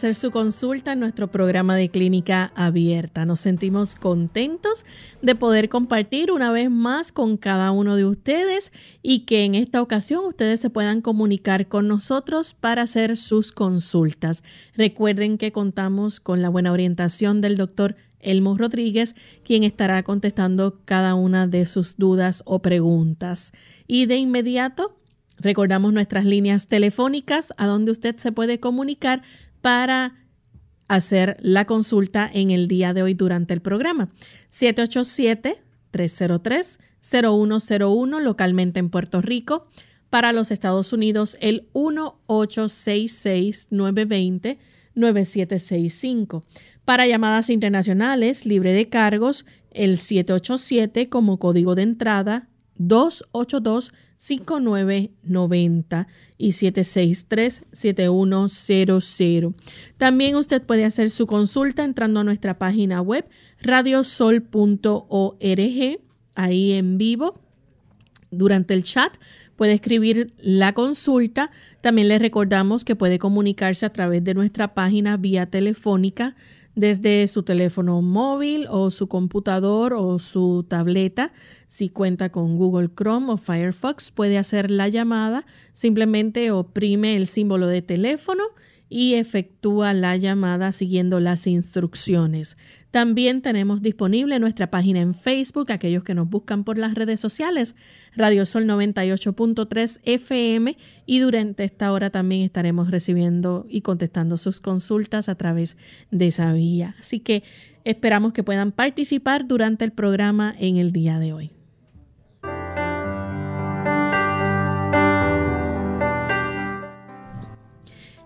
Hacer su consulta en nuestro programa de clínica abierta. Nos sentimos contentos de poder compartir una vez más con cada uno de ustedes y que en esta ocasión ustedes se puedan comunicar con nosotros para hacer sus consultas. Recuerden que contamos con la buena orientación del doctor Elmo Rodríguez, quien estará contestando cada una de sus dudas o preguntas. Y de inmediato Recordamos nuestras líneas telefónicas a donde usted se puede comunicar para hacer la consulta en el día de hoy durante el programa. 787-303-0101 localmente en Puerto Rico. Para los Estados Unidos, el 1-866-920-9765. Para llamadas internacionales, libre de cargos, el 787 como código de entrada 282 5990 y 763-7100. También usted puede hacer su consulta entrando a nuestra página web radiosol.org, ahí en vivo. Durante el chat puede escribir la consulta. También le recordamos que puede comunicarse a través de nuestra página vía telefónica desde su teléfono móvil o su computador o su tableta. Si cuenta con Google Chrome o Firefox, puede hacer la llamada. Simplemente oprime el símbolo de teléfono y efectúa la llamada siguiendo las instrucciones. También tenemos disponible nuestra página en Facebook, aquellos que nos buscan por las redes sociales, Radio Sol 98.3 FM y durante esta hora también estaremos recibiendo y contestando sus consultas a través de esa vía. Así que esperamos que puedan participar durante el programa en el día de hoy.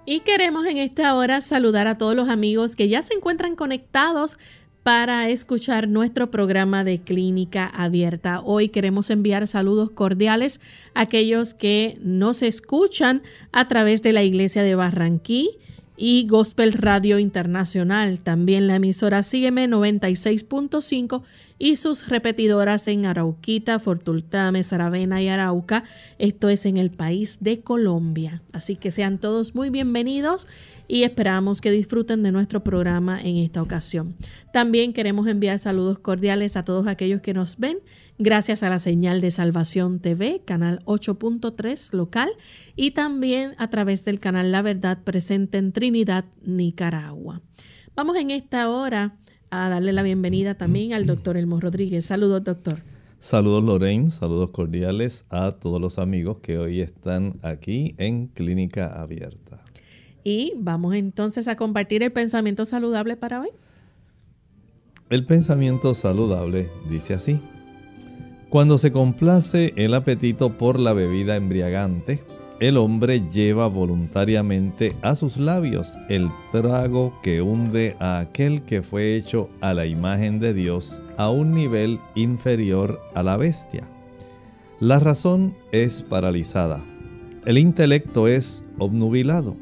Y queremos en esta hora saludar a todos los amigos que ya se encuentran conectados para escuchar nuestro programa de clínica abierta. Hoy queremos enviar saludos cordiales a aquellos que nos escuchan a través de la iglesia de Barranquí y Gospel Radio Internacional. También la emisora Sígueme 96.5 y sus repetidoras en Arauquita, Fortultame, Saravena y Arauca. Esto es en el país de Colombia. Así que sean todos muy bienvenidos y esperamos que disfruten de nuestro programa en esta ocasión. También queremos enviar saludos cordiales a todos aquellos que nos ven gracias a la señal de Salvación TV, canal 8.3 local, y también a través del canal La Verdad presente en Trinidad, Nicaragua. Vamos en esta hora a darle la bienvenida también al doctor Elmo Rodríguez. Saludos, doctor. Saludos, Lorraine. Saludos cordiales a todos los amigos que hoy están aquí en Clínica Abierta. Y vamos entonces a compartir el pensamiento saludable para hoy. El pensamiento saludable dice así. Cuando se complace el apetito por la bebida embriagante, el hombre lleva voluntariamente a sus labios el trago que hunde a aquel que fue hecho a la imagen de Dios a un nivel inferior a la bestia. La razón es paralizada, el intelecto es obnubilado,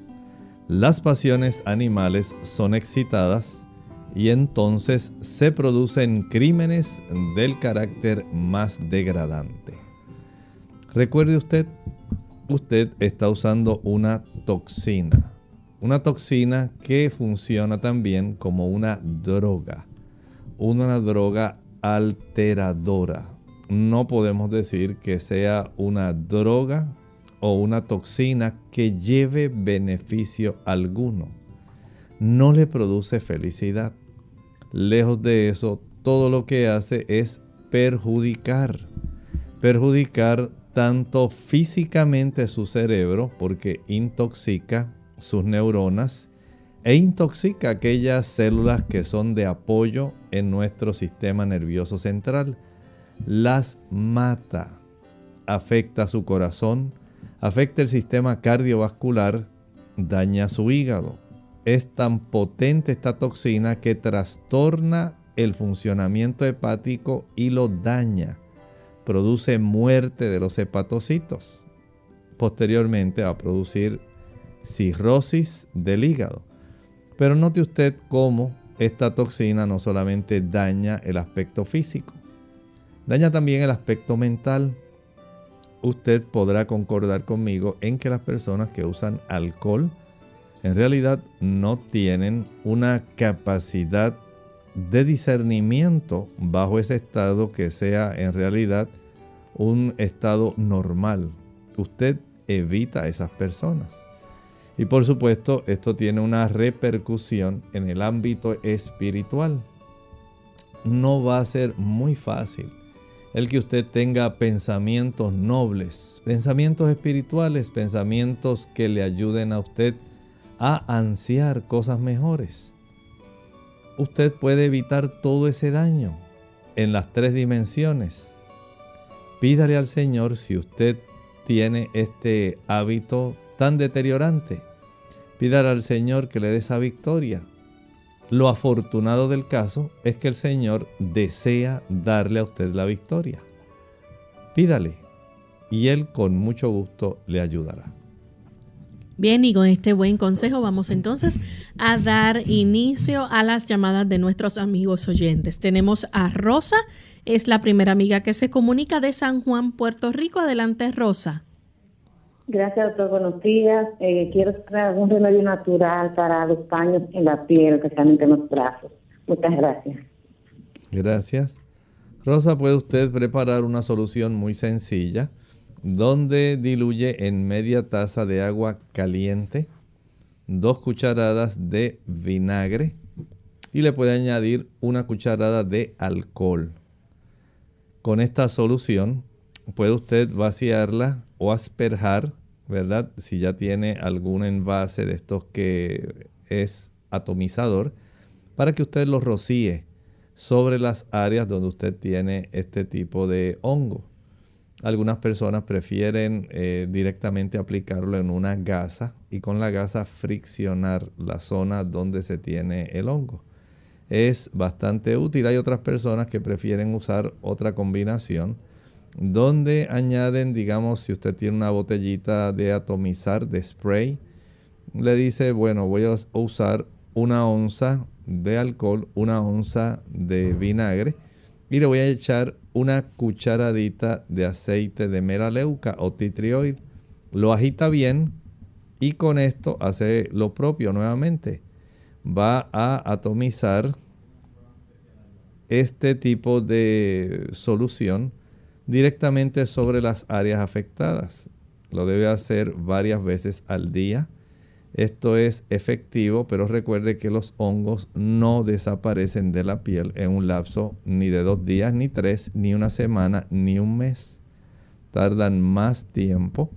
las pasiones animales son excitadas y entonces se producen crímenes del carácter más degradante. Recuerde usted, usted está usando una toxina, una toxina que funciona también como una droga, una droga alteradora. No podemos decir que sea una droga o una toxina que lleve beneficio alguno. No le produce felicidad. Lejos de eso, todo lo que hace es perjudicar. Perjudicar tanto físicamente su cerebro, porque intoxica sus neuronas, e intoxica aquellas células que son de apoyo en nuestro sistema nervioso central. Las mata, afecta su corazón, afecta el sistema cardiovascular, daña su hígado, es tan potente esta toxina que trastorna el funcionamiento hepático y lo daña. Produce muerte de los hepatocitos. Posteriormente va a producir cirrosis del hígado. Pero note usted cómo esta toxina no solamente daña el aspecto físico, daña también el aspecto mental. Usted podrá concordar conmigo en que las personas que usan alcohol, en realidad no tienen una capacidad de discernimiento bajo ese estado que sea en realidad un estado normal. Usted evita a esas personas. Y por supuesto, esto tiene una repercusión en el ámbito espiritual. No va a ser muy fácil el que usted tenga pensamientos nobles, pensamientos espirituales, pensamientos que le ayuden a usted a ansiar cosas mejores. Usted puede evitar todo ese daño en las tres dimensiones. Pídale al Señor si usted tiene este hábito tan deteriorante. Pídale al Señor que le dé esa victoria. Lo afortunado del caso es que el Señor desea darle a usted la victoria. Pídale y Él con mucho gusto le ayudará. Bien, y con este buen consejo vamos entonces a dar inicio a las llamadas de nuestros amigos oyentes. Tenemos a Rosa, es la primera amiga que se comunica de San Juan, Puerto Rico. Adelante, Rosa. Gracias, doctor. Buenos días. Eh, quiero traer un remedio natural para los paños en la piel, especialmente en los brazos. Muchas gracias. Gracias. Rosa, ¿puede usted preparar una solución muy sencilla? Donde diluye en media taza de agua caliente dos cucharadas de vinagre y le puede añadir una cucharada de alcohol. Con esta solución puede usted vaciarla o asperjar, ¿verdad? Si ya tiene algún envase de estos que es atomizador, para que usted lo rocíe sobre las áreas donde usted tiene este tipo de hongo. Algunas personas prefieren eh, directamente aplicarlo en una gasa y con la gasa friccionar la zona donde se tiene el hongo. Es bastante útil. Hay otras personas que prefieren usar otra combinación donde añaden, digamos, si usted tiene una botellita de atomizar, de spray, le dice, bueno, voy a usar una onza de alcohol, una onza de vinagre y le voy a echar una cucharadita de aceite de melaleuca o tea Lo agita bien y con esto hace lo propio nuevamente. Va a atomizar este tipo de solución directamente sobre las áreas afectadas. Lo debe hacer varias veces al día esto es efectivo, pero recuerde que los hongos no desaparecen de la piel en un lapso ni de dos días, ni tres, ni una semana, ni un mes. Tardan más tiempo.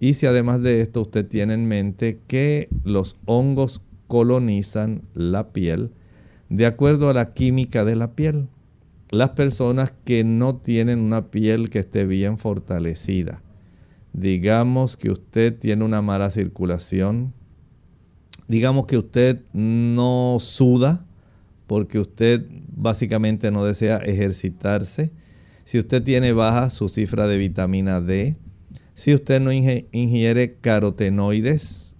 Y si además de esto usted tiene en mente que los hongos colonizan la piel de acuerdo a la química de la piel. Las personas que no tienen una piel que esté bien fortalecida, digamos que usted tiene una mala circulación, digamos que usted no suda porque usted básicamente no desea ejercitarse, si usted tiene baja su cifra de vitamina D, si usted no ingiere carotenoides,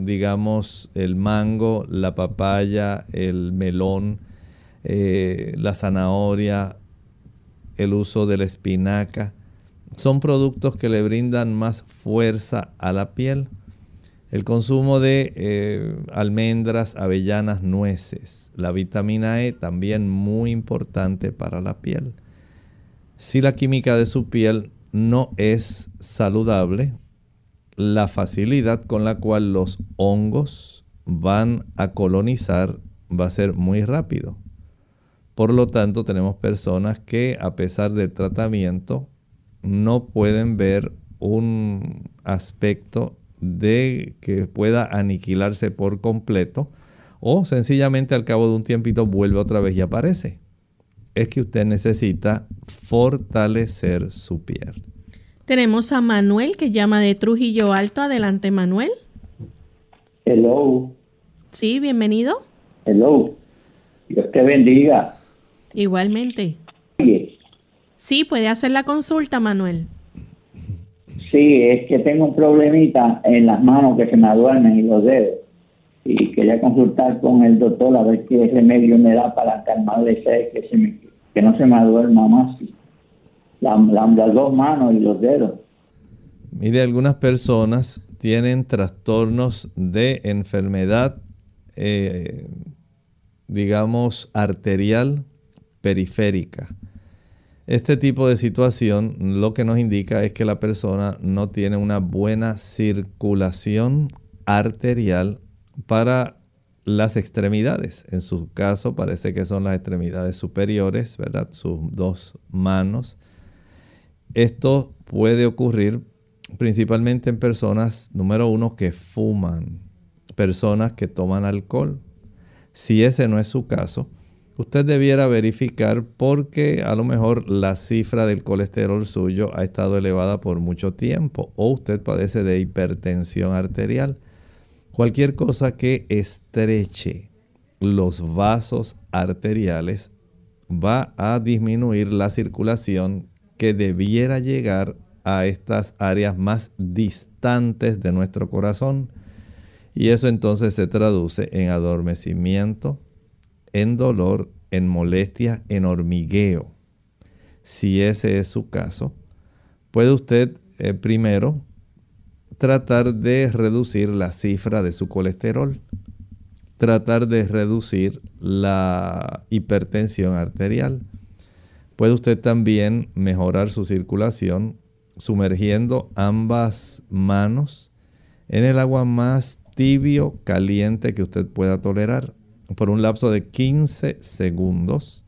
digamos, el mango, la papaya, el melón, eh, la zanahoria, el uso de la espinaca. Son productos que le brindan más fuerza a la piel. El consumo de eh, almendras, avellanas, nueces. La vitamina E también muy importante para la piel. Si la química de su piel no es saludable, la facilidad con la cual los hongos van a colonizar va a ser muy rápido. Por lo tanto, tenemos personas que a pesar del tratamiento no pueden ver un aspecto de que pueda aniquilarse por completo o sencillamente al cabo de un tiempito vuelve otra vez y aparece. Es que usted necesita fortalecer su piel. Tenemos a Manuel que llama de Trujillo Alto. Adelante, Manuel. Hello. Sí, bienvenido. Hello. Dios te bendiga. Igualmente. Sí, puede hacer la consulta, Manuel. Sí, es que tengo un problemita en las manos que se me duermen y los dedos. Y quería consultar con el doctor a ver qué remedio me da para calmar ese que, se que no se me duerma más. las dos manos y los dedos. Mire, algunas personas tienen trastornos de enfermedad, eh, digamos, arterial periférica. Este tipo de situación lo que nos indica es que la persona no tiene una buena circulación arterial para las extremidades. En su caso parece que son las extremidades superiores, ¿verdad? Sus dos manos. Esto puede ocurrir principalmente en personas, número uno, que fuman, personas que toman alcohol. Si ese no es su caso, usted debiera verificar porque a lo mejor la cifra del colesterol suyo ha estado elevada por mucho tiempo o usted padece de hipertensión arterial. Cualquier cosa que estreche los vasos arteriales va a disminuir la circulación que debiera llegar a estas áreas más distantes de nuestro corazón. Y eso entonces se traduce en adormecimiento, en dolor, en molestia, en hormigueo. Si ese es su caso, puede usted eh, primero tratar de reducir la cifra de su colesterol, tratar de reducir la hipertensión arterial. Puede usted también mejorar su circulación sumergiendo ambas manos en el agua más tibio, caliente que usted pueda tolerar por un lapso de 15 segundos,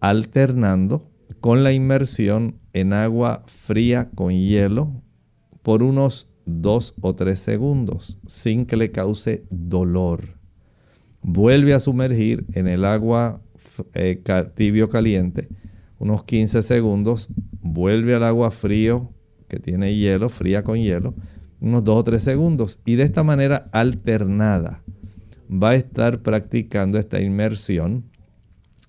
alternando con la inmersión en agua fría con hielo por unos 2 o 3 segundos sin que le cause dolor. Vuelve a sumergir en el agua eh, tibio caliente unos 15 segundos, vuelve al agua frío que tiene hielo, fría con hielo, unos 2 o 3 segundos y de esta manera alternada va a estar practicando esta inmersión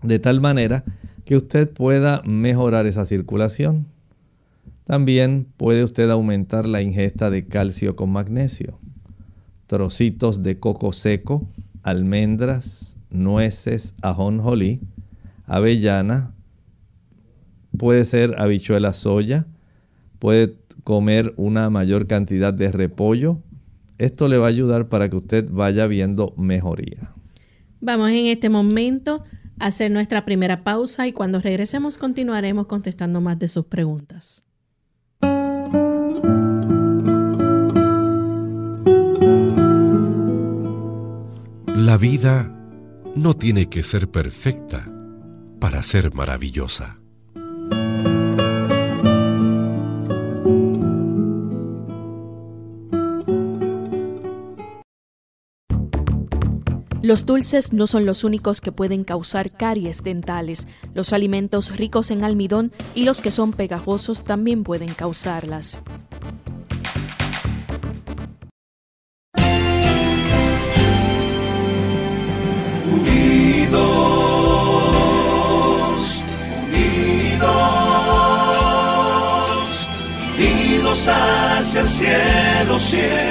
de tal manera que usted pueda mejorar esa circulación. También puede usted aumentar la ingesta de calcio con magnesio. Trocitos de coco seco, almendras, nueces, ajonjolí, avellana, puede ser habichuela soya, puede comer una mayor cantidad de repollo, esto le va a ayudar para que usted vaya viendo mejoría. Vamos en este momento a hacer nuestra primera pausa y cuando regresemos continuaremos contestando más de sus preguntas. La vida no tiene que ser perfecta para ser maravillosa. Los dulces no son los únicos que pueden causar caries dentales. Los alimentos ricos en almidón y los que son pegajosos también pueden causarlas. Unidos, unidos, unidos hacia el cielo, siempre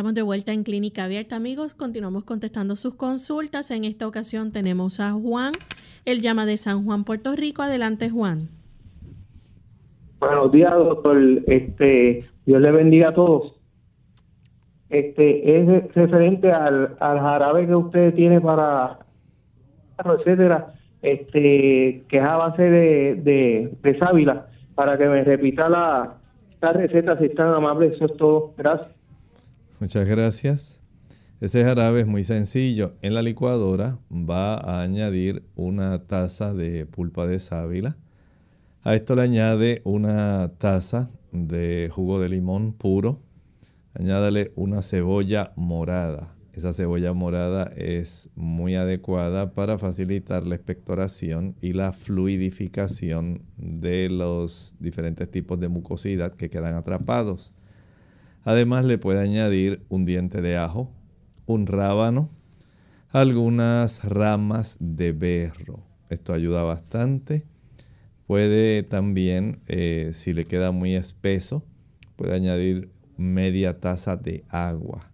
Estamos de vuelta en Clínica Abierta, amigos. Continuamos contestando sus consultas. En esta ocasión tenemos a Juan. Él llama de San Juan, Puerto Rico. Adelante, Juan. Buenos días, doctor. Este, Dios le bendiga a todos. Este es referente al, al jarabe que usted tiene para etcétera, este, que es a base de, de, sábila, para que me repita la, la receta si están amables. Eso es todo. Gracias. Muchas gracias. Ese jarabe es muy sencillo. En la licuadora va a añadir una taza de pulpa de sábila. A esto le añade una taza de jugo de limón puro. Añádale una cebolla morada. Esa cebolla morada es muy adecuada para facilitar la expectoración y la fluidificación de los diferentes tipos de mucosidad que quedan atrapados. Además le puede añadir un diente de ajo, un rábano, algunas ramas de berro. Esto ayuda bastante. Puede también, eh, si le queda muy espeso, puede añadir media taza de agua.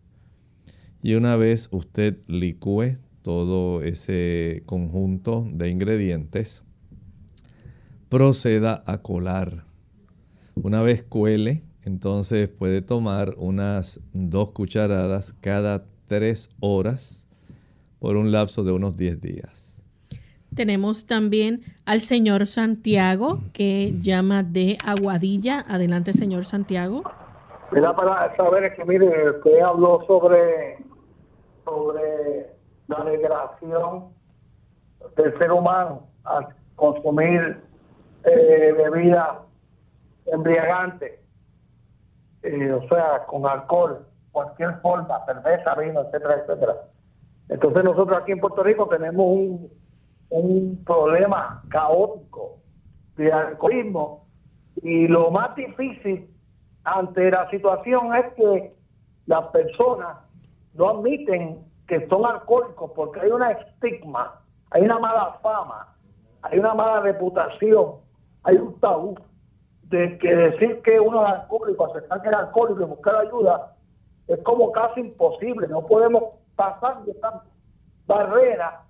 Y una vez usted licúe todo ese conjunto de ingredientes, proceda a colar. Una vez cuele, entonces puede tomar unas dos cucharadas cada tres horas por un lapso de unos 10 días. Tenemos también al señor Santiago que llama de Aguadilla. Adelante, señor Santiago. Mira, para saber que, mire, usted habló sobre, sobre la degradación del ser humano al consumir eh, bebida embriagante eh, o sea, con alcohol, cualquier forma, cerveza, vino, etcétera, etcétera. Entonces nosotros aquí en Puerto Rico tenemos un, un problema caótico de alcoholismo y lo más difícil ante la situación es que las personas no admiten que son alcohólicos porque hay una estigma, hay una mala fama, hay una mala reputación, hay un tabú de que decir que uno es alcohólico, aceptar que es alcohólico y buscar ayuda, es como casi imposible. No podemos pasar de esta barrera.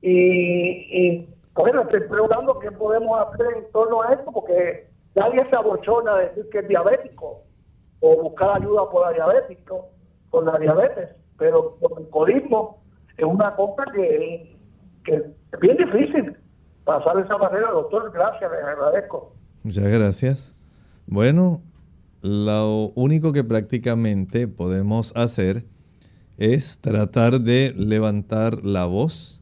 Y, y bueno, estoy preguntando qué podemos hacer en torno a esto, porque nadie se abochona de decir que es diabético o buscar ayuda por la diabético, por la diabetes, pero por el alcoholismo es una cosa que, que es bien difícil pasar esa barrera, doctor. Gracias, le agradezco. Muchas gracias. Bueno, lo único que prácticamente podemos hacer es tratar de levantar la voz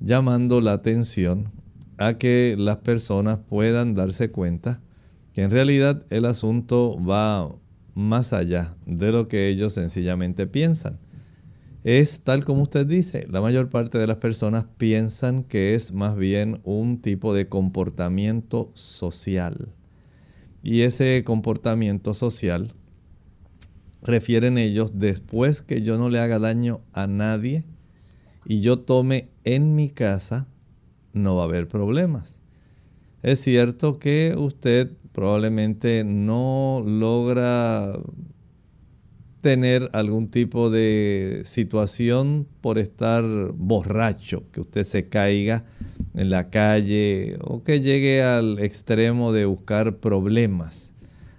llamando la atención a que las personas puedan darse cuenta que en realidad el asunto va más allá de lo que ellos sencillamente piensan. Es tal como usted dice, la mayor parte de las personas piensan que es más bien un tipo de comportamiento social. Y ese comportamiento social refieren ellos después que yo no le haga daño a nadie y yo tome en mi casa, no va a haber problemas. Es cierto que usted probablemente no logra tener algún tipo de situación por estar borracho, que usted se caiga en la calle o que llegue al extremo de buscar problemas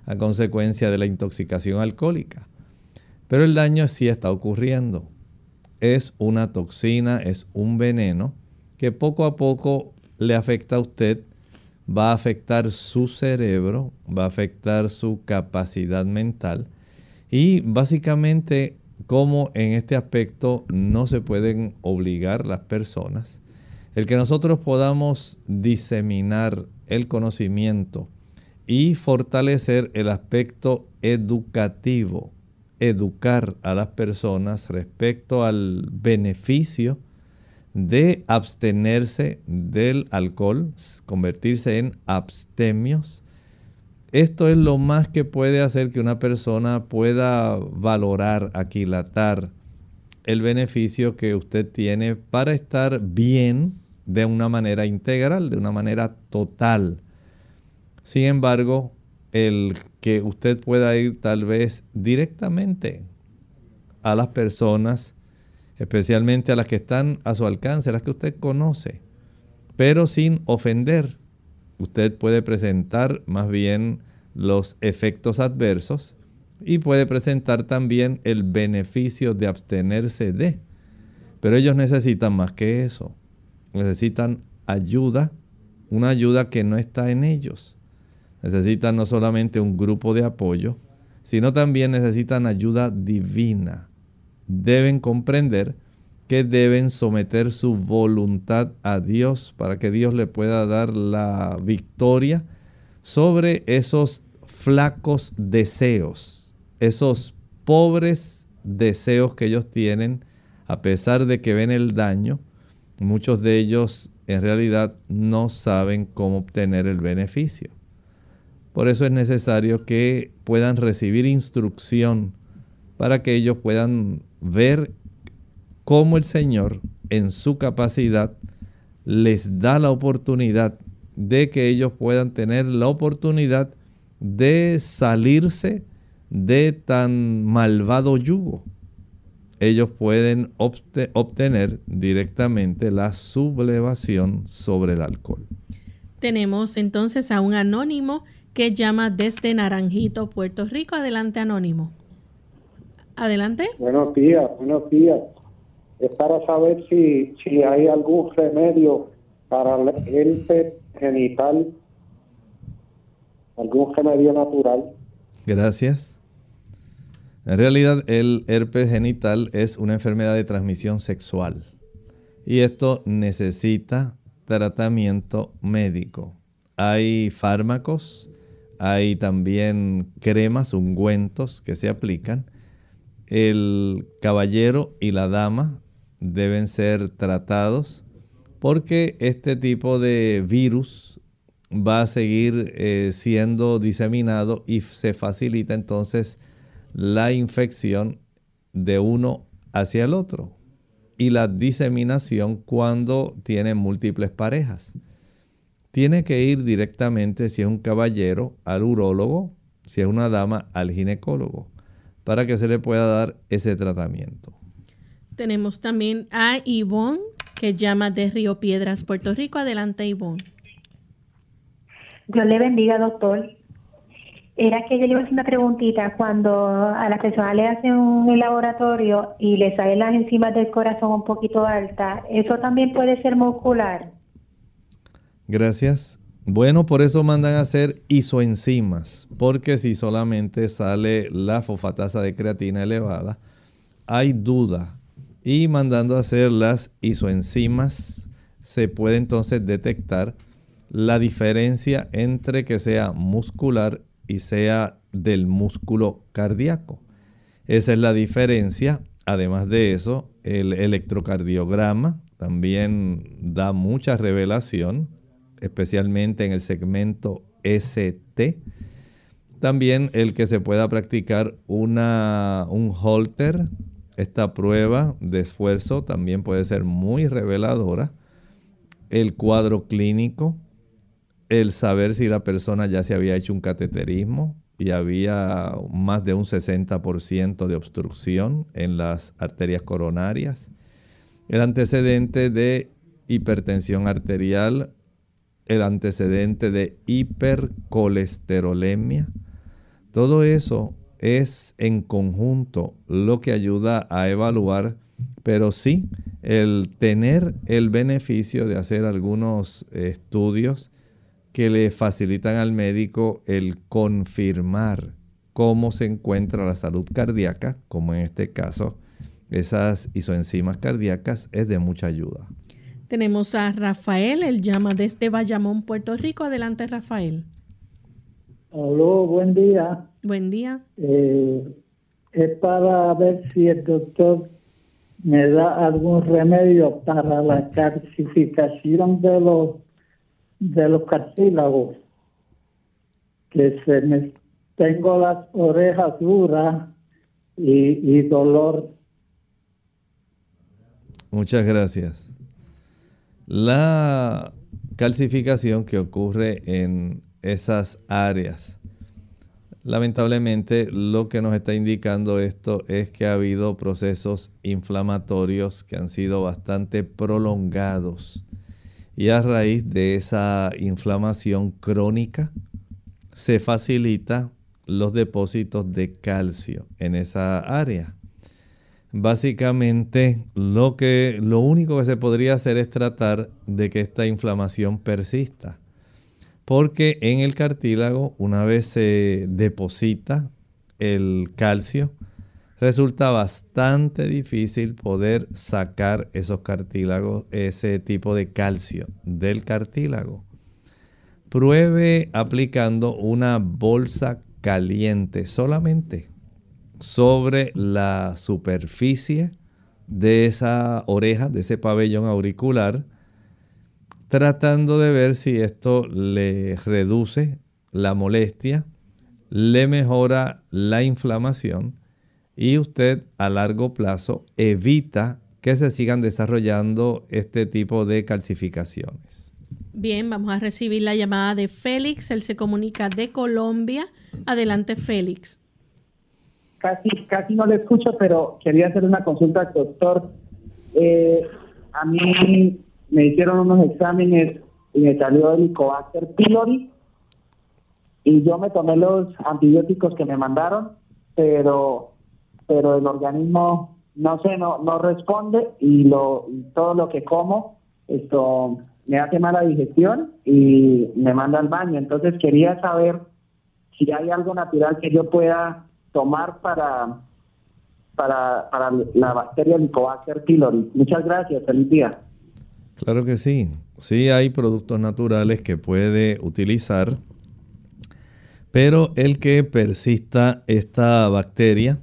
a consecuencia de la intoxicación alcohólica. Pero el daño sí está ocurriendo. Es una toxina, es un veneno que poco a poco le afecta a usted, va a afectar su cerebro, va a afectar su capacidad mental y básicamente cómo en este aspecto no se pueden obligar las personas. El que nosotros podamos diseminar el conocimiento y fortalecer el aspecto educativo, educar a las personas respecto al beneficio de abstenerse del alcohol, convertirse en abstemios. Esto es lo más que puede hacer que una persona pueda valorar, aquilatar el beneficio que usted tiene para estar bien de una manera integral, de una manera total. Sin embargo, el que usted pueda ir tal vez directamente a las personas especialmente a las que están a su alcance, a las que usted conoce, pero sin ofender. Usted puede presentar más bien los efectos adversos y puede presentar también el beneficio de abstenerse de. Pero ellos necesitan más que eso. Necesitan ayuda, una ayuda que no está en ellos. Necesitan no solamente un grupo de apoyo, sino también necesitan ayuda divina deben comprender que deben someter su voluntad a Dios para que Dios le pueda dar la victoria sobre esos flacos deseos, esos pobres deseos que ellos tienen, a pesar de que ven el daño, muchos de ellos en realidad no saben cómo obtener el beneficio. Por eso es necesario que puedan recibir instrucción para que ellos puedan ver cómo el Señor en su capacidad les da la oportunidad de que ellos puedan tener la oportunidad de salirse de tan malvado yugo. Ellos pueden obtener directamente la sublevación sobre el alcohol. Tenemos entonces a un anónimo que llama desde Naranjito, Puerto Rico. Adelante, anónimo. Adelante. Buenos días, buenos días. Es para saber si, si hay algún remedio para el herpes genital, algún remedio natural. Gracias. En realidad el herpes genital es una enfermedad de transmisión sexual y esto necesita tratamiento médico. Hay fármacos, hay también cremas, ungüentos que se aplican el caballero y la dama deben ser tratados porque este tipo de virus va a seguir eh, siendo diseminado y se facilita entonces la infección de uno hacia el otro y la diseminación cuando tiene múltiples parejas. Tiene que ir directamente, si es un caballero, al urólogo, si es una dama, al ginecólogo para que se le pueda dar ese tratamiento. Tenemos también a Ivonne, que llama de Río Piedras, Puerto Rico. Adelante, Ivonne. Dios le bendiga, doctor. Era que yo le iba a hacer una preguntita. Cuando a la persona le hacen un laboratorio y le salen las enzimas del corazón un poquito altas, ¿eso también puede ser muscular? Gracias. Bueno, por eso mandan a hacer isoenzimas, porque si solamente sale la fosfatasa de creatina elevada, hay duda. Y mandando a hacer las isoenzimas, se puede entonces detectar la diferencia entre que sea muscular y sea del músculo cardíaco. Esa es la diferencia. Además de eso, el electrocardiograma también da mucha revelación especialmente en el segmento ST. También el que se pueda practicar una, un holter. Esta prueba de esfuerzo también puede ser muy reveladora. El cuadro clínico, el saber si la persona ya se había hecho un cateterismo y había más de un 60% de obstrucción en las arterias coronarias. El antecedente de hipertensión arterial el antecedente de hipercolesterolemia. Todo eso es en conjunto lo que ayuda a evaluar, pero sí el tener el beneficio de hacer algunos estudios que le facilitan al médico el confirmar cómo se encuentra la salud cardíaca, como en este caso esas isoenzimas cardíacas, es de mucha ayuda. Tenemos a Rafael, él llama desde Bayamón, Puerto Rico. Adelante, Rafael. Hola, buen día. Buen día. Eh, es para ver si el doctor me da algún remedio para la calcificación de los de los cartílagos que se me tengo las orejas duras y, y dolor muchas gracias la calcificación que ocurre en esas áreas. Lamentablemente lo que nos está indicando esto es que ha habido procesos inflamatorios que han sido bastante prolongados. Y a raíz de esa inflamación crónica se facilita los depósitos de calcio en esa área. Básicamente lo que lo único que se podría hacer es tratar de que esta inflamación persista porque en el cartílago, una vez se deposita el calcio, resulta bastante difícil poder sacar esos cartílagos, ese tipo de calcio del cartílago. Pruebe aplicando una bolsa caliente solamente sobre la superficie de esa oreja, de ese pabellón auricular, tratando de ver si esto le reduce la molestia, le mejora la inflamación y usted a largo plazo evita que se sigan desarrollando este tipo de calcificaciones. Bien, vamos a recibir la llamada de Félix. Él se comunica de Colombia. Adelante, Félix. Casi, casi no le escucho, pero quería hacer una consulta al doctor. Eh, a mí me hicieron unos exámenes y me salió el Helicobacter pylori y yo me tomé los antibióticos que me mandaron, pero pero el organismo no sé, no no responde y lo todo lo que como esto me hace mala digestión y me manda al baño. Entonces quería saber si hay algo natural que yo pueda tomar para para, para la bacteria Helicobacter pylori. Muchas gracias, feliz día. Claro que sí. Sí hay productos naturales que puede utilizar, pero el que persista esta bacteria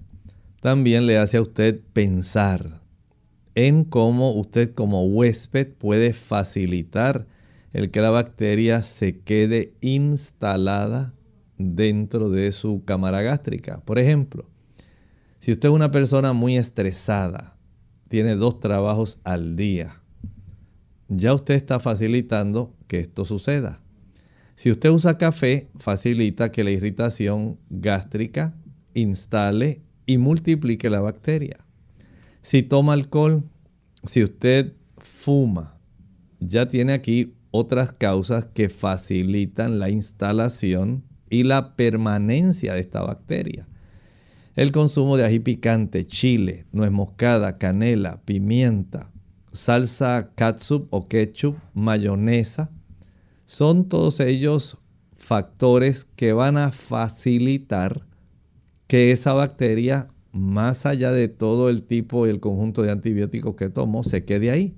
también le hace a usted pensar en cómo usted como huésped puede facilitar el que la bacteria se quede instalada dentro de su cámara gástrica. Por ejemplo, si usted es una persona muy estresada, tiene dos trabajos al día, ya usted está facilitando que esto suceda. Si usted usa café, facilita que la irritación gástrica instale y multiplique la bacteria. Si toma alcohol, si usted fuma, ya tiene aquí otras causas que facilitan la instalación y la permanencia de esta bacteria. El consumo de ají picante, chile, nuez moscada, canela, pimienta, salsa catsup o ketchup, mayonesa, son todos ellos factores que van a facilitar que esa bacteria, más allá de todo el tipo y el conjunto de antibióticos que tomo, se quede ahí.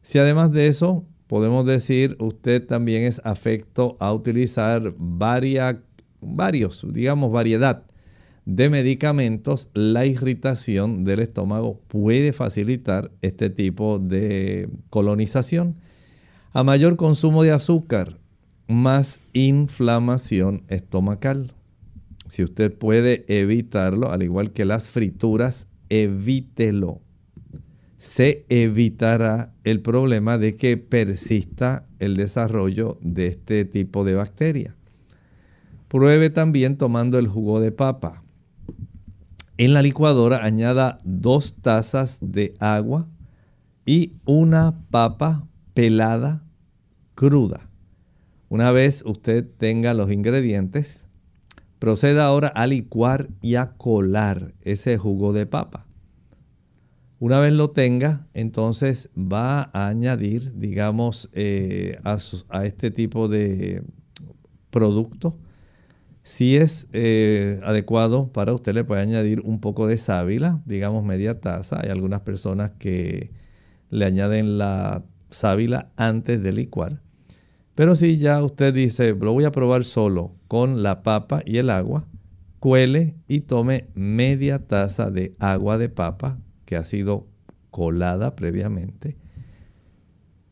Si además de eso, podemos decir, usted también es afecto a utilizar varios, digamos, variedad de medicamentos, la irritación del estómago puede facilitar este tipo de colonización. A mayor consumo de azúcar, más inflamación estomacal. Si usted puede evitarlo, al igual que las frituras, evítelo. Se evitará el problema de que persista el desarrollo de este tipo de bacteria. Pruebe también tomando el jugo de papa. En la licuadora añada dos tazas de agua y una papa pelada cruda. Una vez usted tenga los ingredientes, proceda ahora a licuar y a colar ese jugo de papa. Una vez lo tenga, entonces va a añadir, digamos, eh, a, a este tipo de producto Si es eh, adecuado para usted, le puede añadir un poco de sábila, digamos media taza. Hay algunas personas que le añaden la sábila antes de licuar. Pero si ya usted dice, lo voy a probar solo con la papa y el agua, cuele y tome media taza de agua de papa que ha sido colada previamente,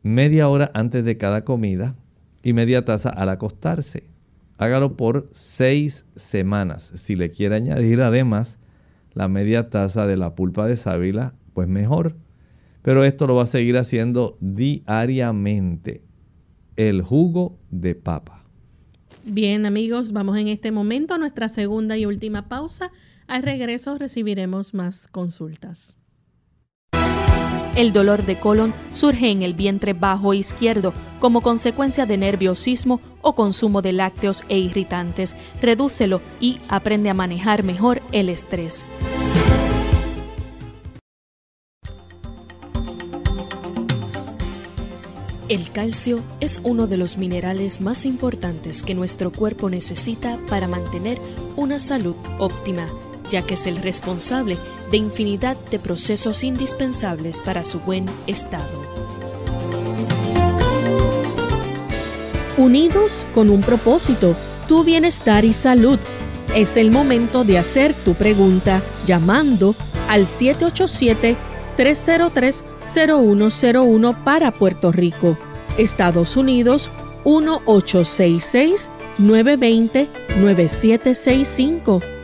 media hora antes de cada comida y media taza al acostarse hágalo por seis semanas. Si le quiere añadir además la media taza de la pulpa de sábila, pues mejor. Pero esto lo va a seguir haciendo diariamente. El jugo de papa. Bien amigos, vamos en este momento a nuestra segunda y última pausa. Al regreso recibiremos más consultas. El dolor de colon surge en el vientre bajo izquierdo como consecuencia de nerviosismo o consumo de lácteos e irritantes. Redúcelo y aprende a manejar mejor el estrés. El calcio es uno de los minerales más importantes que nuestro cuerpo necesita para mantener una salud óptima, ya que es el responsable de infinidad de procesos indispensables para su buen estado. Unidos con un propósito, tu bienestar y salud. Es el momento de hacer tu pregunta llamando al 787-303-0101 para Puerto Rico, Estados Unidos 1866-920-9765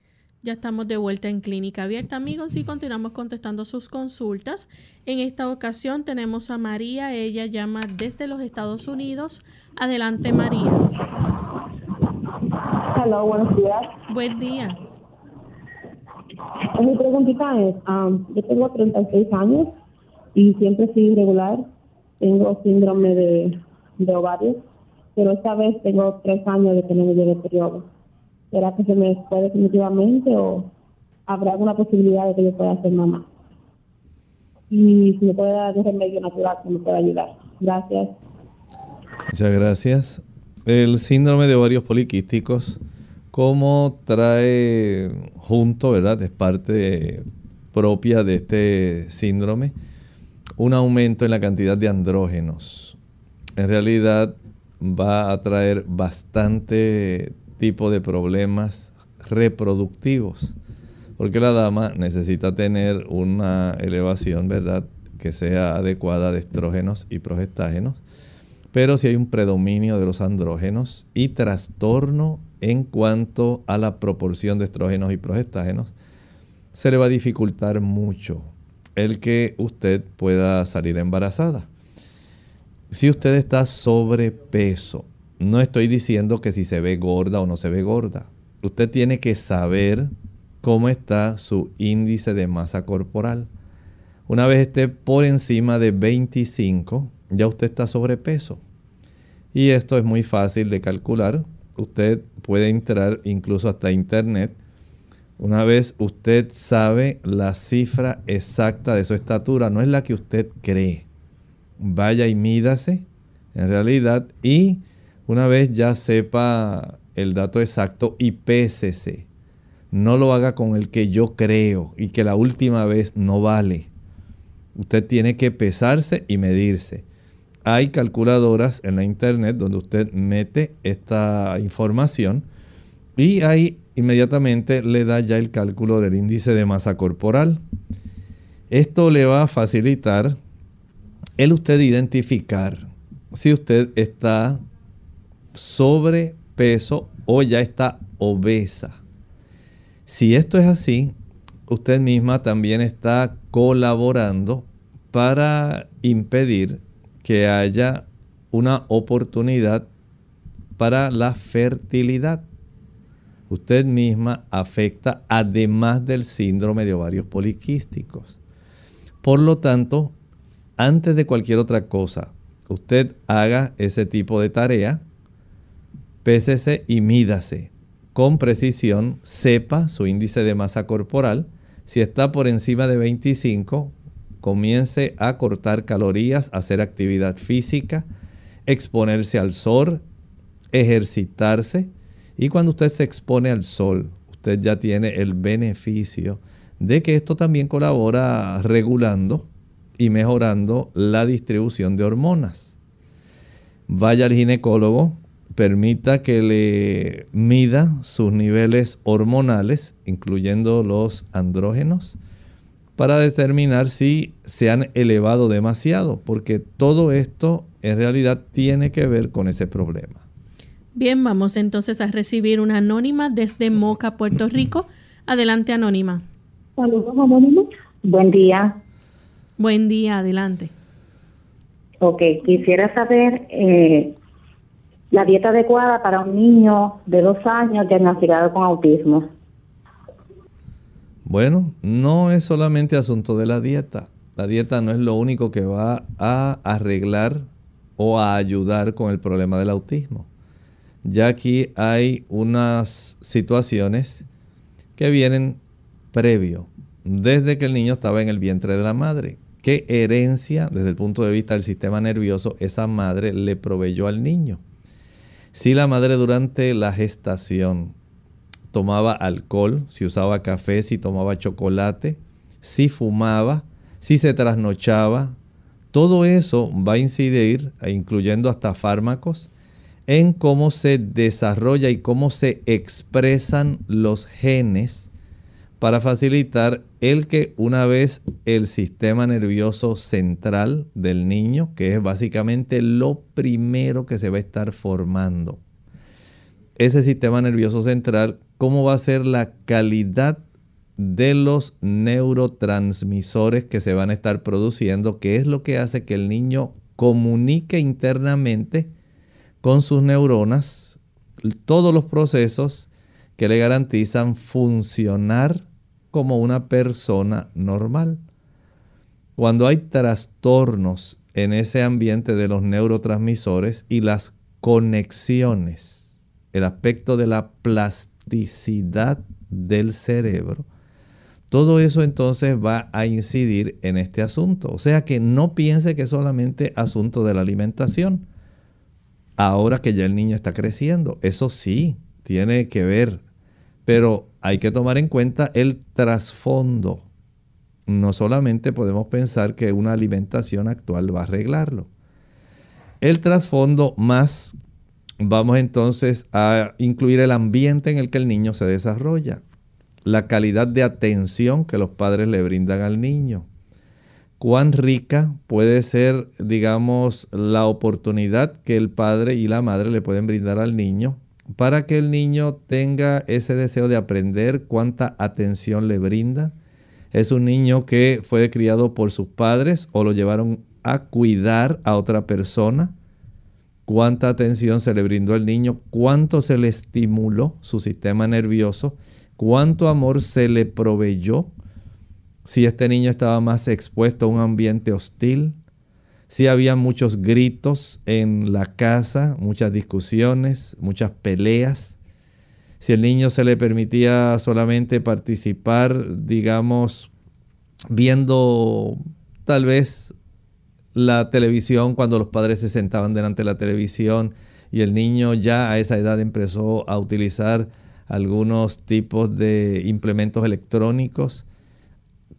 Ya estamos de vuelta en Clínica Abierta, amigos, y continuamos contestando sus consultas. En esta ocasión tenemos a María, ella llama desde los Estados Unidos. Adelante, María. Hola, buenos días. Buen día. Mi preguntita es, um, yo tengo 36 años y siempre soy irregular. Tengo síndrome de, de ovarios, pero esta vez tengo tres años de que no me llegue periodo ¿Será que se me fue definitivamente o habrá alguna posibilidad de que yo pueda ser mamá? Y si me puede dar un remedio natural que me pueda ayudar. Gracias. Muchas gracias. El síndrome de ovarios poliquísticos, ¿cómo trae junto, verdad? Es parte propia de este síndrome, un aumento en la cantidad de andrógenos. En realidad va a traer bastante tipo de problemas reproductivos. Porque la dama necesita tener una elevación, ¿verdad?, que sea adecuada de estrógenos y progestágenos. Pero si hay un predominio de los andrógenos y trastorno en cuanto a la proporción de estrógenos y progestágenos, se le va a dificultar mucho el que usted pueda salir embarazada. Si usted está sobrepeso, no estoy diciendo que si se ve gorda o no se ve gorda. Usted tiene que saber cómo está su índice de masa corporal. Una vez esté por encima de 25, ya usted está sobrepeso. Y esto es muy fácil de calcular. Usted puede entrar incluso hasta internet. Una vez usted sabe la cifra exacta de su estatura, no es la que usted cree. Vaya y mídase en realidad y una vez ya sepa el dato exacto y pésese. No lo haga con el que yo creo y que la última vez no vale. Usted tiene que pesarse y medirse. Hay calculadoras en la internet donde usted mete esta información y ahí inmediatamente le da ya el cálculo del índice de masa corporal. Esto le va a facilitar el usted identificar si usted está sobrepeso o ya está obesa. Si esto es así, usted misma también está colaborando para impedir que haya una oportunidad para la fertilidad. Usted misma afecta además del síndrome de ovarios poliquísticos. Por lo tanto, antes de cualquier otra cosa, usted haga ese tipo de tarea, pésese y mídase con precisión, sepa su índice de masa corporal. Si está por encima de 25, comience a cortar calorías, hacer actividad física, exponerse al sol, ejercitarse. Y cuando usted se expone al sol, usted ya tiene el beneficio de que esto también colabora regulando y mejorando la distribución de hormonas. Vaya al ginecólogo, permita que le mida sus niveles hormonales, incluyendo los andrógenos, para determinar si se han elevado demasiado, porque todo esto en realidad tiene que ver con ese problema. Bien, vamos entonces a recibir una anónima desde Moca, Puerto Rico. Adelante, anónima. Saludos, anónima. Buen día. Buen día, adelante. Ok, quisiera saber eh, la dieta adecuada para un niño de dos años diagnosticado con autismo. Bueno, no es solamente asunto de la dieta. La dieta no es lo único que va a arreglar o a ayudar con el problema del autismo. Ya aquí hay unas situaciones que vienen previo, desde que el niño estaba en el vientre de la madre. ¿Qué herencia desde el punto de vista del sistema nervioso esa madre le proveyó al niño? Si la madre durante la gestación tomaba alcohol, si usaba café, si tomaba chocolate, si fumaba, si se trasnochaba, todo eso va a incidir, e incluyendo hasta fármacos, en cómo se desarrolla y cómo se expresan los genes para facilitar el que una vez el sistema nervioso central del niño, que es básicamente lo primero que se va a estar formando, ese sistema nervioso central cómo va a ser la calidad de los neurotransmisores que se van a estar produciendo, que es lo que hace que el niño comunique internamente con sus neuronas todos los procesos que le garantizan funcionar como una persona normal. Cuando hay trastornos en ese ambiente de los neurotransmisores y las conexiones, el aspecto de la plasticidad, del cerebro, todo eso entonces va a incidir en este asunto. O sea que no piense que es solamente asunto de la alimentación. Ahora que ya el niño está creciendo, eso sí, tiene que ver. Pero hay que tomar en cuenta el trasfondo. No solamente podemos pensar que una alimentación actual va a arreglarlo. El trasfondo más Vamos entonces a incluir el ambiente en el que el niño se desarrolla, la calidad de atención que los padres le brindan al niño, cuán rica puede ser, digamos, la oportunidad que el padre y la madre le pueden brindar al niño para que el niño tenga ese deseo de aprender, cuánta atención le brinda. Es un niño que fue criado por sus padres o lo llevaron a cuidar a otra persona cuánta atención se le brindó al niño, cuánto se le estimuló su sistema nervioso, cuánto amor se le proveyó, si este niño estaba más expuesto a un ambiente hostil, si había muchos gritos en la casa, muchas discusiones, muchas peleas, si el niño se le permitía solamente participar, digamos, viendo tal vez la televisión cuando los padres se sentaban delante de la televisión y el niño ya a esa edad empezó a utilizar algunos tipos de implementos electrónicos.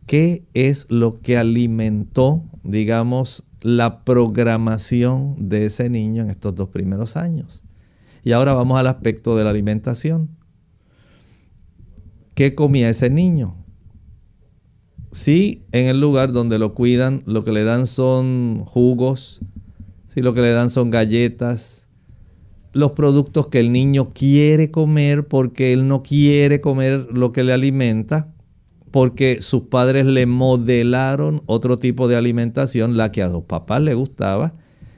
¿Qué es lo que alimentó, digamos, la programación de ese niño en estos dos primeros años? Y ahora vamos al aspecto de la alimentación. ¿Qué comía ese niño? Si en el lugar donde lo cuidan lo que le dan son jugos, si lo que le dan son galletas, los productos que el niño quiere comer porque él no quiere comer lo que le alimenta, porque sus padres le modelaron otro tipo de alimentación, la que a los papás le gustaba,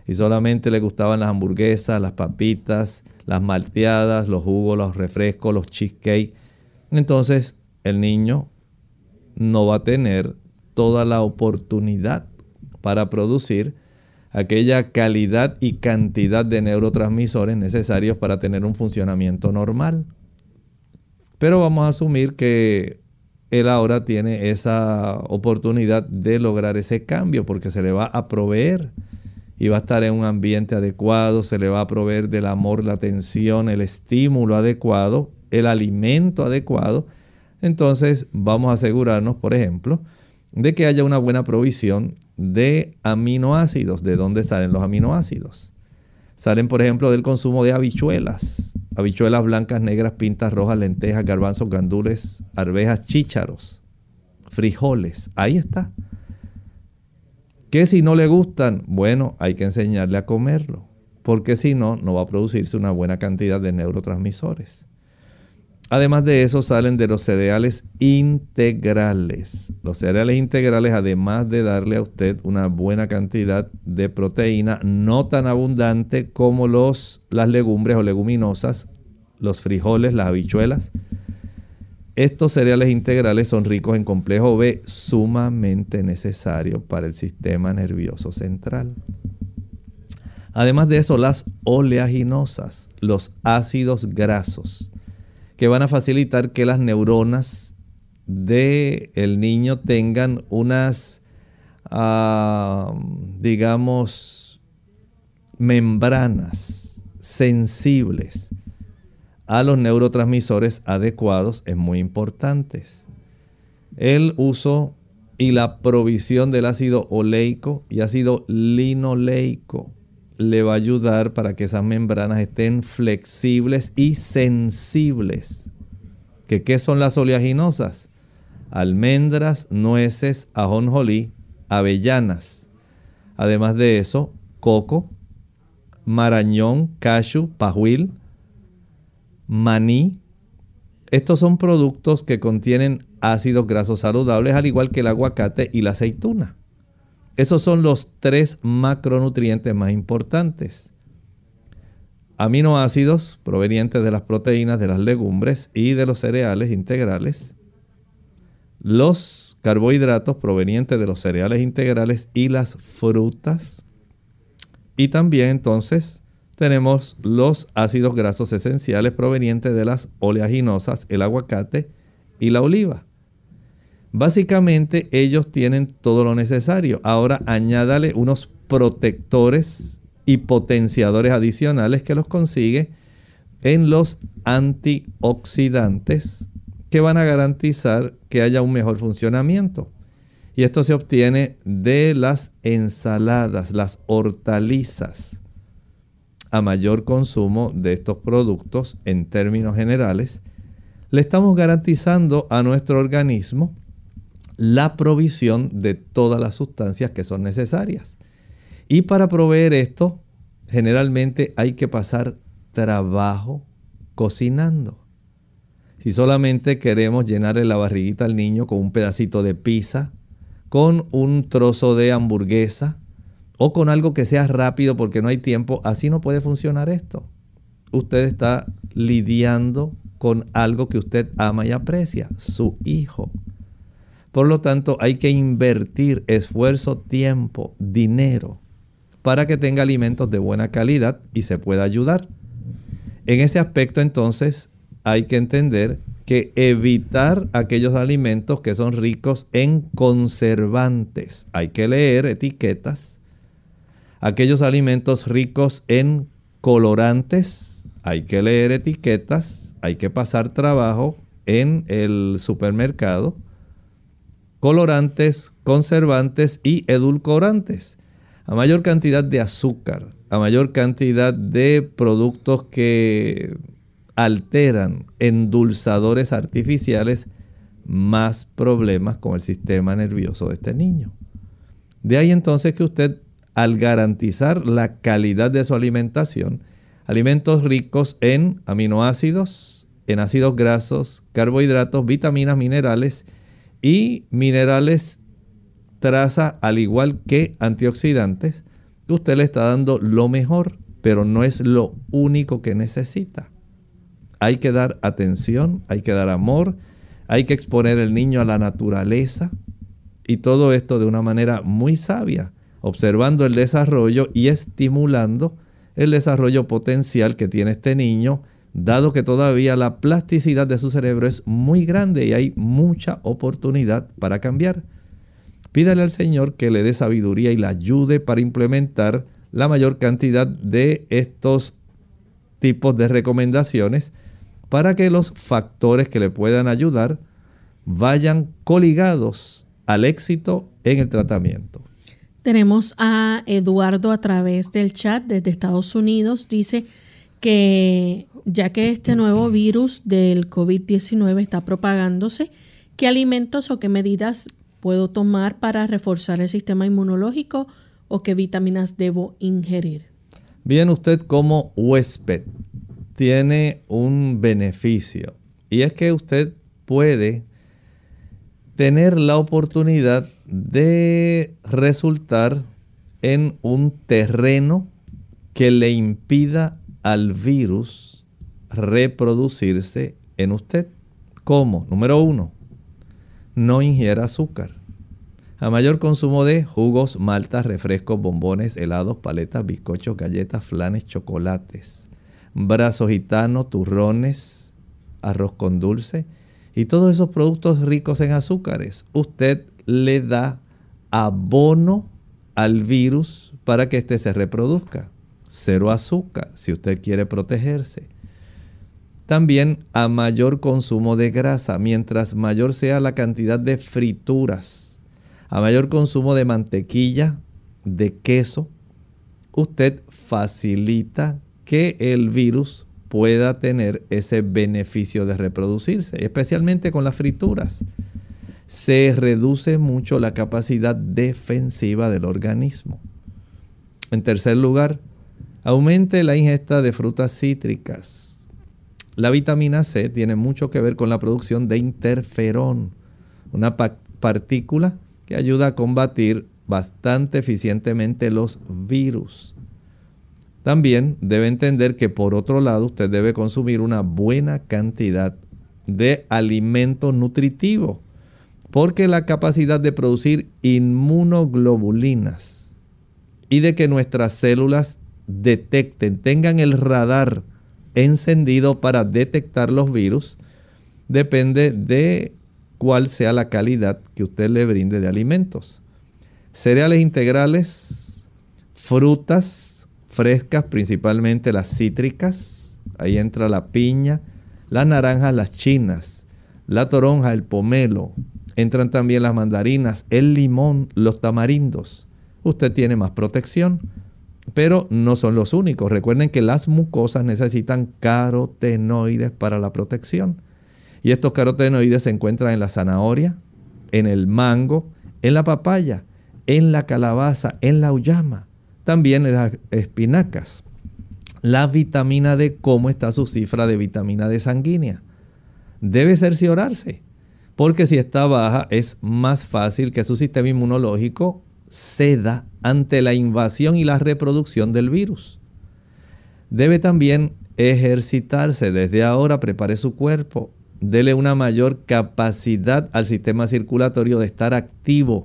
y solamente le gustaban las hamburguesas, las papitas, las malteadas, los jugos, los refrescos, los cheesecake. Entonces el niño no va a tener toda la oportunidad para producir aquella calidad y cantidad de neurotransmisores necesarios para tener un funcionamiento normal. Pero vamos a asumir que él ahora tiene esa oportunidad de lograr ese cambio porque se le va a proveer y va a estar en un ambiente adecuado, se le va a proveer del amor, la atención, el estímulo adecuado, el alimento adecuado. Entonces vamos a asegurarnos, por ejemplo, de que haya una buena provisión de aminoácidos. ¿De dónde salen los aminoácidos? Salen, por ejemplo, del consumo de habichuelas. Habichuelas blancas, negras, pintas rojas, lentejas, garbanzos, gandules, arvejas, chícharos, frijoles. Ahí está. ¿Qué si no le gustan? Bueno, hay que enseñarle a comerlo. Porque si no, no va a producirse una buena cantidad de neurotransmisores. Además de eso salen de los cereales integrales. Los cereales integrales, además de darle a usted una buena cantidad de proteína, no tan abundante como los, las legumbres o leguminosas, los frijoles, las habichuelas. Estos cereales integrales son ricos en complejo B, sumamente necesario para el sistema nervioso central. Además de eso, las oleaginosas, los ácidos grasos que van a facilitar que las neuronas del el niño tengan unas, ah, digamos, membranas sensibles a los neurotransmisores adecuados es muy importante. El uso y la provisión del ácido oleico y ácido linoleico le va a ayudar para que esas membranas estén flexibles y sensibles. ¿Que, ¿Qué son las oleaginosas? Almendras, nueces, ajonjolí, avellanas. Además de eso, coco, marañón, cashew, pajuil, maní. Estos son productos que contienen ácidos grasos saludables, al igual que el aguacate y la aceituna. Esos son los tres macronutrientes más importantes. Aminoácidos provenientes de las proteínas de las legumbres y de los cereales integrales. Los carbohidratos provenientes de los cereales integrales y las frutas. Y también entonces tenemos los ácidos grasos esenciales provenientes de las oleaginosas, el aguacate y la oliva. Básicamente ellos tienen todo lo necesario. Ahora añádale unos protectores y potenciadores adicionales que los consigue en los antioxidantes que van a garantizar que haya un mejor funcionamiento. Y esto se obtiene de las ensaladas, las hortalizas. A mayor consumo de estos productos en términos generales, le estamos garantizando a nuestro organismo la provisión de todas las sustancias que son necesarias. Y para proveer esto, generalmente hay que pasar trabajo cocinando. Si solamente queremos llenarle la barriguita al niño con un pedacito de pizza, con un trozo de hamburguesa o con algo que sea rápido porque no hay tiempo, así no puede funcionar esto. Usted está lidiando con algo que usted ama y aprecia, su hijo. Por lo tanto, hay que invertir esfuerzo, tiempo, dinero para que tenga alimentos de buena calidad y se pueda ayudar. En ese aspecto entonces hay que entender que evitar aquellos alimentos que son ricos en conservantes. Hay que leer etiquetas. Aquellos alimentos ricos en colorantes. Hay que leer etiquetas. Hay que pasar trabajo en el supermercado colorantes, conservantes y edulcorantes. A mayor cantidad de azúcar, a mayor cantidad de productos que alteran endulzadores artificiales, más problemas con el sistema nervioso de este niño. De ahí entonces que usted, al garantizar la calidad de su alimentación, alimentos ricos en aminoácidos, en ácidos grasos, carbohidratos, vitaminas, minerales y minerales traza al igual que antioxidantes, usted le está dando lo mejor, pero no es lo único que necesita. Hay que dar atención, hay que dar amor, hay que exponer el niño a la naturaleza y todo esto de una manera muy sabia. observando el desarrollo y estimulando el desarrollo potencial que tiene este niño, dado que todavía la plasticidad de su cerebro es muy grande y hay mucha oportunidad para cambiar. Pídale al Señor que le dé sabiduría y la ayude para implementar la mayor cantidad de estos tipos de recomendaciones para que los factores que le puedan ayudar vayan coligados al éxito en el tratamiento. Tenemos a Eduardo a través del chat desde Estados Unidos. Dice que ya que este nuevo virus del COVID-19 está propagándose, ¿qué alimentos o qué medidas puedo tomar para reforzar el sistema inmunológico o qué vitaminas debo ingerir? Bien, usted como huésped tiene un beneficio y es que usted puede tener la oportunidad de resultar en un terreno que le impida al virus reproducirse en usted. ¿Cómo? Número uno, no ingiera azúcar. A mayor consumo de jugos, maltas, refrescos, bombones, helados, paletas, bizcochos, galletas, flanes, chocolates, brazos gitano, turrones, arroz con dulce y todos esos productos ricos en azúcares. Usted le da abono al virus para que éste se reproduzca. Cero azúcar si usted quiere protegerse. También a mayor consumo de grasa, mientras mayor sea la cantidad de frituras, a mayor consumo de mantequilla, de queso, usted facilita que el virus pueda tener ese beneficio de reproducirse, especialmente con las frituras se reduce mucho la capacidad defensiva del organismo. En tercer lugar, aumente la ingesta de frutas cítricas. La vitamina C tiene mucho que ver con la producción de interferón, una partícula que ayuda a combatir bastante eficientemente los virus. También debe entender que por otro lado usted debe consumir una buena cantidad de alimento nutritivo porque la capacidad de producir inmunoglobulinas y de que nuestras células detecten, tengan el radar encendido para detectar los virus, depende de cuál sea la calidad que usted le brinde de alimentos. Cereales integrales, frutas frescas, principalmente las cítricas, ahí entra la piña, las naranjas, las chinas, la toronja, el pomelo, Entran también las mandarinas, el limón, los tamarindos. Usted tiene más protección, pero no son los únicos. Recuerden que las mucosas necesitan carotenoides para la protección. Y estos carotenoides se encuentran en la zanahoria, en el mango, en la papaya, en la calabaza, en la uyama, también en las espinacas. La vitamina D, ¿cómo está su cifra de vitamina D sanguínea? Debe cerciorarse porque si está baja es más fácil que su sistema inmunológico ceda ante la invasión y la reproducción del virus. Debe también ejercitarse desde ahora, prepare su cuerpo, dele una mayor capacidad al sistema circulatorio de estar activo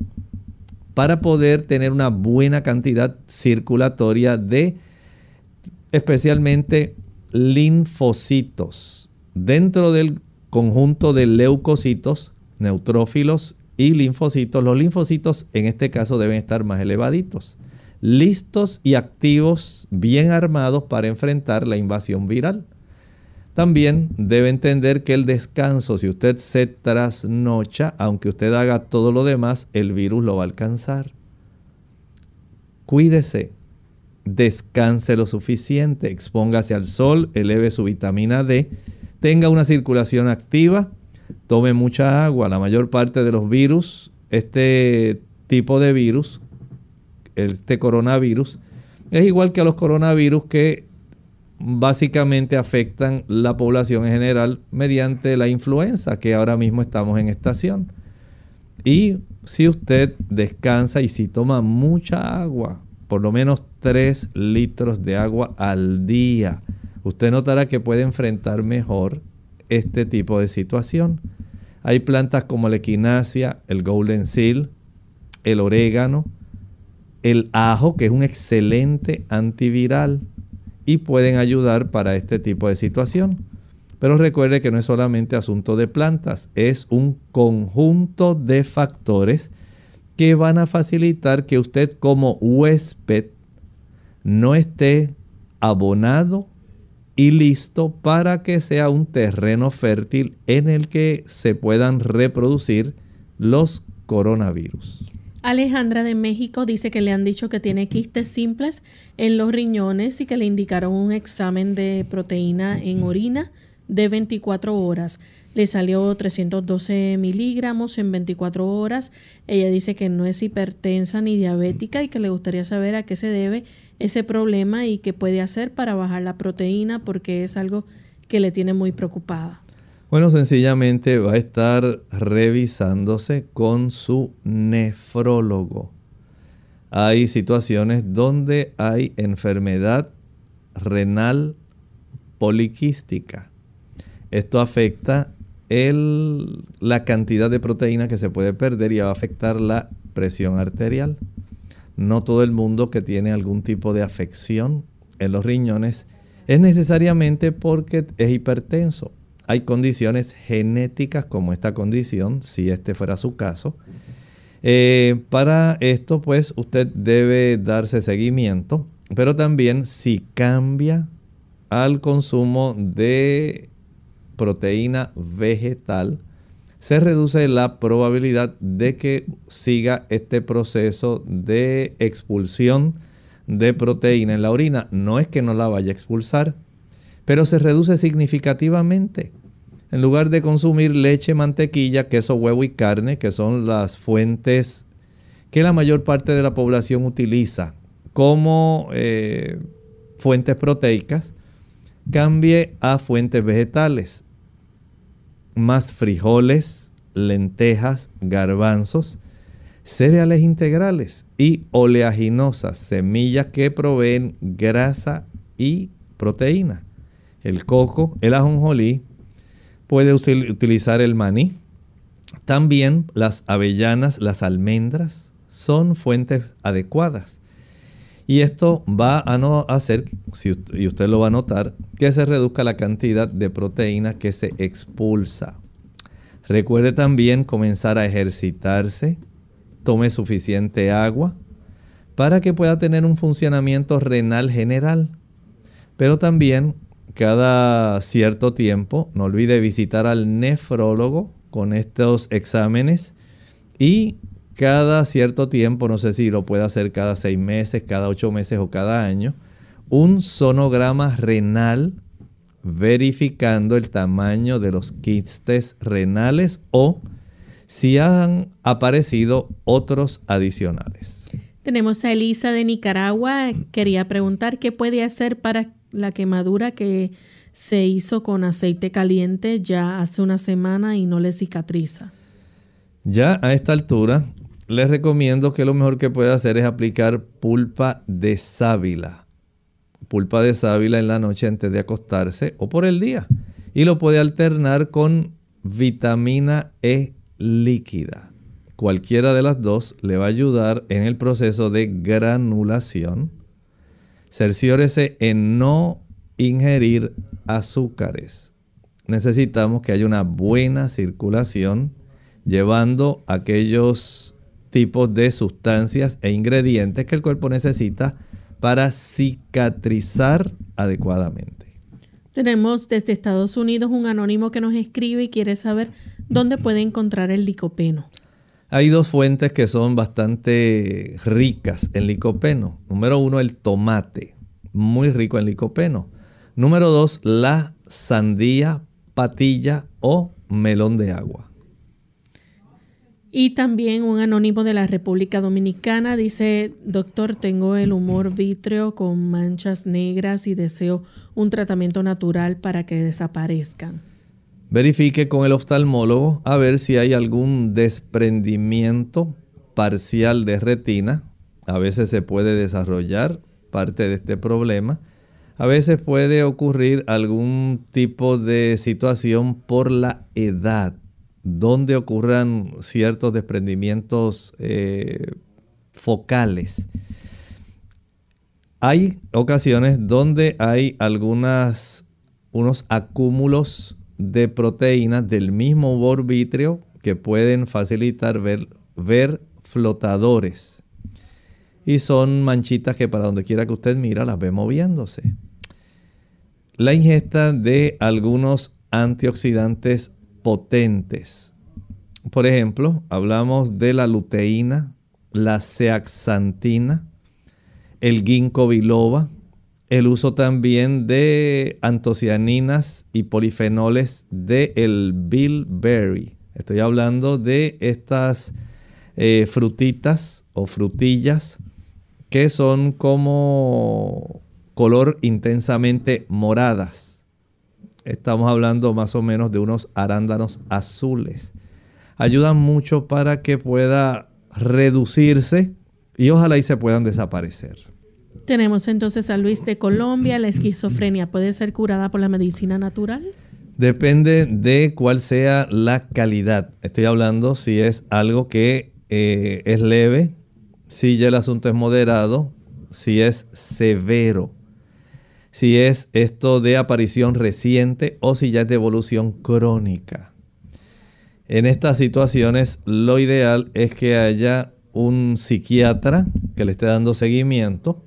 para poder tener una buena cantidad circulatoria de especialmente linfocitos dentro del conjunto de leucocitos, neutrófilos y linfocitos. Los linfocitos en este caso deben estar más elevaditos, listos y activos, bien armados para enfrentar la invasión viral. También debe entender que el descanso, si usted se trasnocha, aunque usted haga todo lo demás, el virus lo va a alcanzar. Cuídese, descanse lo suficiente, expóngase al sol, eleve su vitamina D tenga una circulación activa, tome mucha agua. La mayor parte de los virus, este tipo de virus, este coronavirus, es igual que a los coronavirus que básicamente afectan la población en general mediante la influenza, que ahora mismo estamos en estación. Y si usted descansa y si toma mucha agua, por lo menos 3 litros de agua al día, usted notará que puede enfrentar mejor este tipo de situación. Hay plantas como la equinacia, el golden seal, el orégano, el ajo, que es un excelente antiviral y pueden ayudar para este tipo de situación. Pero recuerde que no es solamente asunto de plantas, es un conjunto de factores que van a facilitar que usted como huésped no esté abonado y listo para que sea un terreno fértil en el que se puedan reproducir los coronavirus. Alejandra de México dice que le han dicho que tiene quistes simples en los riñones y que le indicaron un examen de proteína en orina de 24 horas. Le salió 312 miligramos en 24 horas. Ella dice que no es hipertensa ni diabética y que le gustaría saber a qué se debe ese problema y qué puede hacer para bajar la proteína porque es algo que le tiene muy preocupada. Bueno, sencillamente va a estar revisándose con su nefrólogo. Hay situaciones donde hay enfermedad renal poliquística. Esto afecta el, la cantidad de proteína que se puede perder y va a afectar la presión arterial. No todo el mundo que tiene algún tipo de afección en los riñones es necesariamente porque es hipertenso hay condiciones genéticas como esta condición, si este fuera su caso. Eh, para esto, pues, usted debe darse seguimiento, pero también si cambia al consumo de proteína vegetal, se reduce la probabilidad de que siga este proceso de expulsión de proteína en la orina. No es que no la vaya a expulsar, pero se reduce significativamente. En lugar de consumir leche, mantequilla, queso, huevo y carne, que son las fuentes que la mayor parte de la población utiliza como eh, fuentes proteicas, cambie a fuentes vegetales, más frijoles, lentejas, garbanzos, cereales integrales y oleaginosas, semillas que proveen grasa y proteína. El coco, el ajonjolí, puede utilizar el maní. También las avellanas, las almendras son fuentes adecuadas. Y esto va a no hacer, y usted lo va a notar, que se reduzca la cantidad de proteína que se expulsa. Recuerde también comenzar a ejercitarse, tome suficiente agua para que pueda tener un funcionamiento renal general. Pero también cada cierto tiempo, no olvide visitar al nefrólogo con estos exámenes y cada cierto tiempo, no sé si lo puede hacer cada seis meses, cada ocho meses o cada año, un sonograma renal verificando el tamaño de los quistes renales o si han aparecido otros adicionales. Tenemos a Elisa de Nicaragua. Quería preguntar qué puede hacer para la quemadura que se hizo con aceite caliente ya hace una semana y no le cicatriza. Ya a esta altura les recomiendo que lo mejor que puede hacer es aplicar pulpa de sábila. Pulpa de sábila en la noche antes de acostarse o por el día. Y lo puede alternar con vitamina E líquida. Cualquiera de las dos le va a ayudar en el proceso de granulación cerciórese en no ingerir azúcares. Necesitamos que haya una buena circulación llevando aquellos tipos de sustancias e ingredientes que el cuerpo necesita para cicatrizar adecuadamente. Tenemos desde Estados Unidos un anónimo que nos escribe y quiere saber dónde puede encontrar el licopeno. Hay dos fuentes que son bastante ricas en licopeno. Número uno, el tomate, muy rico en licopeno. Número dos, la sandía, patilla o melón de agua. Y también un anónimo de la República Dominicana dice, doctor, tengo el humor vítreo con manchas negras y deseo un tratamiento natural para que desaparezcan. Verifique con el oftalmólogo a ver si hay algún desprendimiento parcial de retina. A veces se puede desarrollar parte de este problema. A veces puede ocurrir algún tipo de situación por la edad, donde ocurran ciertos desprendimientos eh, focales. Hay ocasiones donde hay algunas, unos acúmulos de proteínas del mismo vítreo que pueden facilitar ver, ver flotadores. Y son manchitas que para donde quiera que usted mira las ve moviéndose. La ingesta de algunos antioxidantes potentes. Por ejemplo, hablamos de la luteína, la zeaxantina, el ginkgo biloba, el uso también de antocianinas y polifenoles del el bilberry. Estoy hablando de estas eh, frutitas o frutillas que son como color intensamente moradas. Estamos hablando más o menos de unos arándanos azules. Ayudan mucho para que pueda reducirse y ojalá y se puedan desaparecer. Tenemos entonces a Luis de Colombia. ¿La esquizofrenia puede ser curada por la medicina natural? Depende de cuál sea la calidad. Estoy hablando si es algo que eh, es leve, si ya el asunto es moderado, si es severo, si es esto de aparición reciente o si ya es de evolución crónica. En estas situaciones lo ideal es que haya un psiquiatra que le esté dando seguimiento.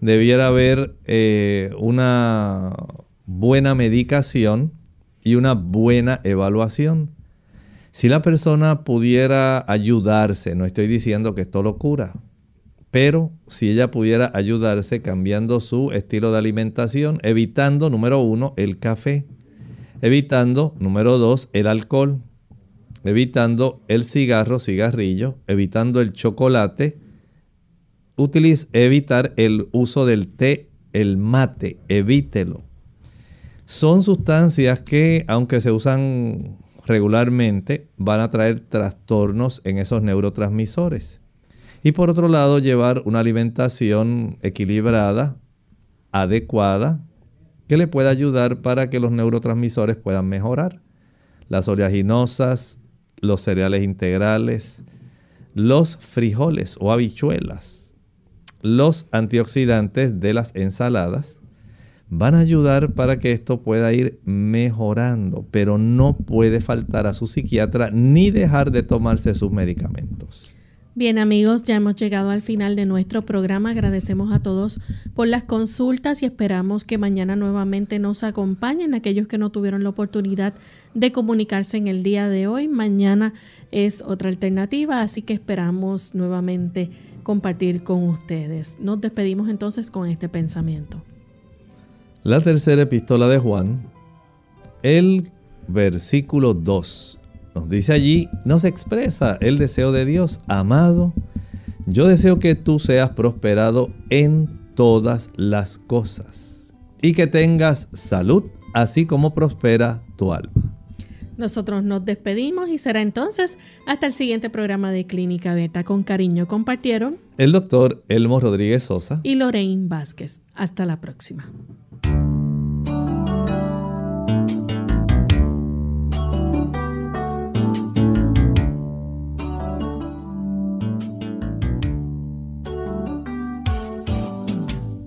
Debiera haber eh, una buena medicación y una buena evaluación. Si la persona pudiera ayudarse, no estoy diciendo que esto lo cura, pero si ella pudiera ayudarse cambiando su estilo de alimentación, evitando, número uno, el café, evitando, número dos, el alcohol, evitando el cigarro, cigarrillo, evitando el chocolate, evitar el uso del té, el mate, evítelo. Son sustancias que, aunque se usan regularmente van a traer trastornos en esos neurotransmisores. Y por otro lado, llevar una alimentación equilibrada, adecuada, que le pueda ayudar para que los neurotransmisores puedan mejorar. Las oleaginosas, los cereales integrales, los frijoles o habichuelas, los antioxidantes de las ensaladas, van a ayudar para que esto pueda ir mejorando, pero no puede faltar a su psiquiatra ni dejar de tomarse sus medicamentos. Bien amigos, ya hemos llegado al final de nuestro programa. Agradecemos a todos por las consultas y esperamos que mañana nuevamente nos acompañen aquellos que no tuvieron la oportunidad de comunicarse en el día de hoy. Mañana es otra alternativa, así que esperamos nuevamente compartir con ustedes. Nos despedimos entonces con este pensamiento. La tercera epístola de Juan, el versículo 2, nos dice allí, nos expresa el deseo de Dios, amado, yo deseo que tú seas prosperado en todas las cosas y que tengas salud, así como prospera tu alma. Nosotros nos despedimos y será entonces hasta el siguiente programa de Clínica Abierta. Con cariño compartieron el doctor Elmo Rodríguez Sosa y Lorraine Vázquez. Hasta la próxima.